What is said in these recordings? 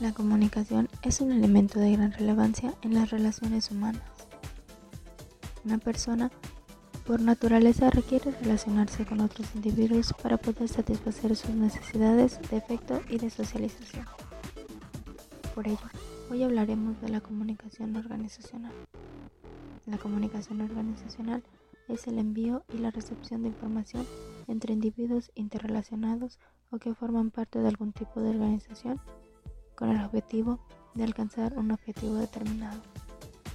La comunicación es un elemento de gran relevancia en las relaciones humanas. Una persona, por naturaleza, requiere relacionarse con otros individuos para poder satisfacer sus necesidades de afecto y de socialización. Por ello, hoy hablaremos de la comunicación organizacional. La comunicación organizacional es el envío y la recepción de información entre individuos interrelacionados o que forman parte de algún tipo de organización con el objetivo de alcanzar un objetivo determinado.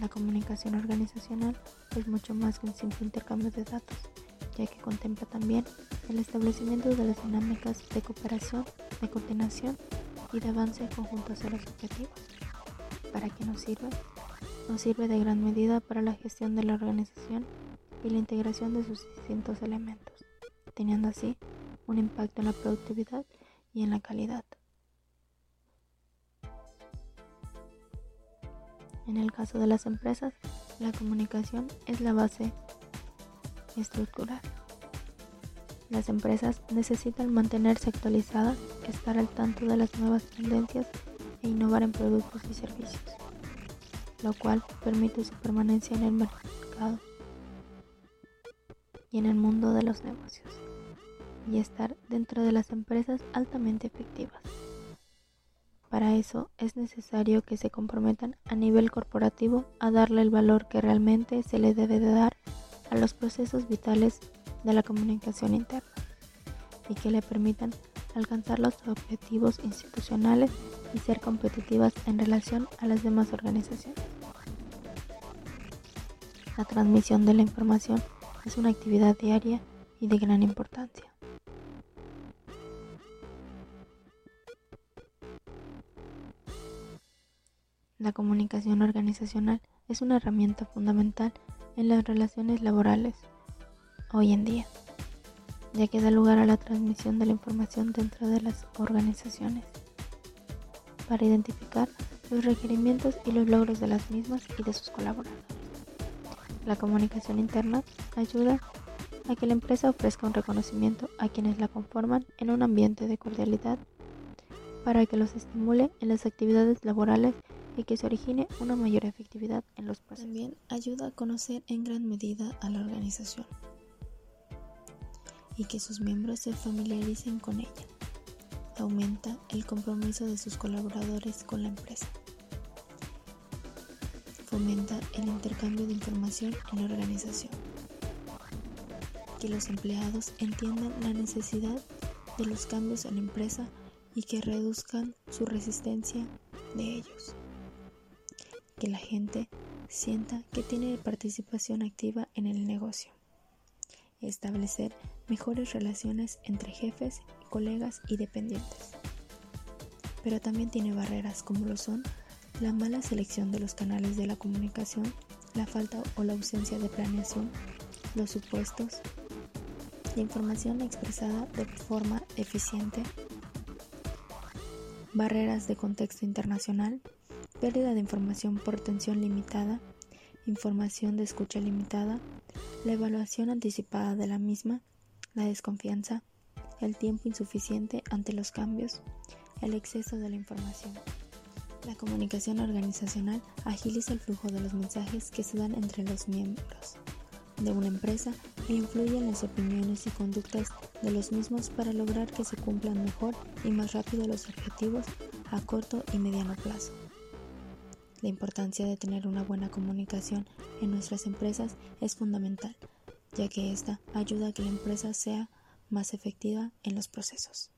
La comunicación organizacional es mucho más que un simple intercambio de datos, ya que contempla también el establecimiento de las dinámicas de cooperación, de coordinación y de avance conjunto hacia los objetivos. ¿Para qué nos sirve? Nos sirve de gran medida para la gestión de la organización y la integración de sus distintos elementos, teniendo así un impacto en la productividad y en la calidad. En el caso de las empresas, la comunicación es la base estructural. Las empresas necesitan mantenerse actualizadas, estar al tanto de las nuevas tendencias e innovar en productos y servicios, lo cual permite su permanencia en el mercado y en el mundo de los negocios, y estar dentro de las empresas altamente efectivas. Para eso es necesario que se comprometan a nivel corporativo a darle el valor que realmente se le debe de dar a los procesos vitales de la comunicación interna y que le permitan alcanzar los objetivos institucionales y ser competitivas en relación a las demás organizaciones. La transmisión de la información es una actividad diaria y de gran importancia. La comunicación organizacional es una herramienta fundamental en las relaciones laborales hoy en día, ya que da lugar a la transmisión de la información dentro de las organizaciones para identificar los requerimientos y los logros de las mismas y de sus colaboradores. La comunicación interna ayuda a que la empresa ofrezca un reconocimiento a quienes la conforman en un ambiente de cordialidad para que los estimule en las actividades laborales y que se origine una mayor efectividad en los procesos. También ayuda a conocer en gran medida a la organización y que sus miembros se familiaricen con ella. Aumenta el compromiso de sus colaboradores con la empresa. Fomenta el intercambio de información en la organización. Que los empleados entiendan la necesidad de los cambios en la empresa y que reduzcan su resistencia de ellos que la gente sienta que tiene participación activa en el negocio. Establecer mejores relaciones entre jefes, colegas y dependientes. Pero también tiene barreras como lo son la mala selección de los canales de la comunicación, la falta o la ausencia de planeación, los supuestos, la información expresada de forma eficiente, barreras de contexto internacional, pérdida de información por tensión limitada, información de escucha limitada, la evaluación anticipada de la misma, la desconfianza, el tiempo insuficiente ante los cambios, el exceso de la información. La comunicación organizacional agiliza el flujo de los mensajes que se dan entre los miembros de una empresa e influye en las opiniones y conductas de los mismos para lograr que se cumplan mejor y más rápido los objetivos a corto y mediano plazo. La importancia de tener una buena comunicación en nuestras empresas es fundamental, ya que esta ayuda a que la empresa sea más efectiva en los procesos.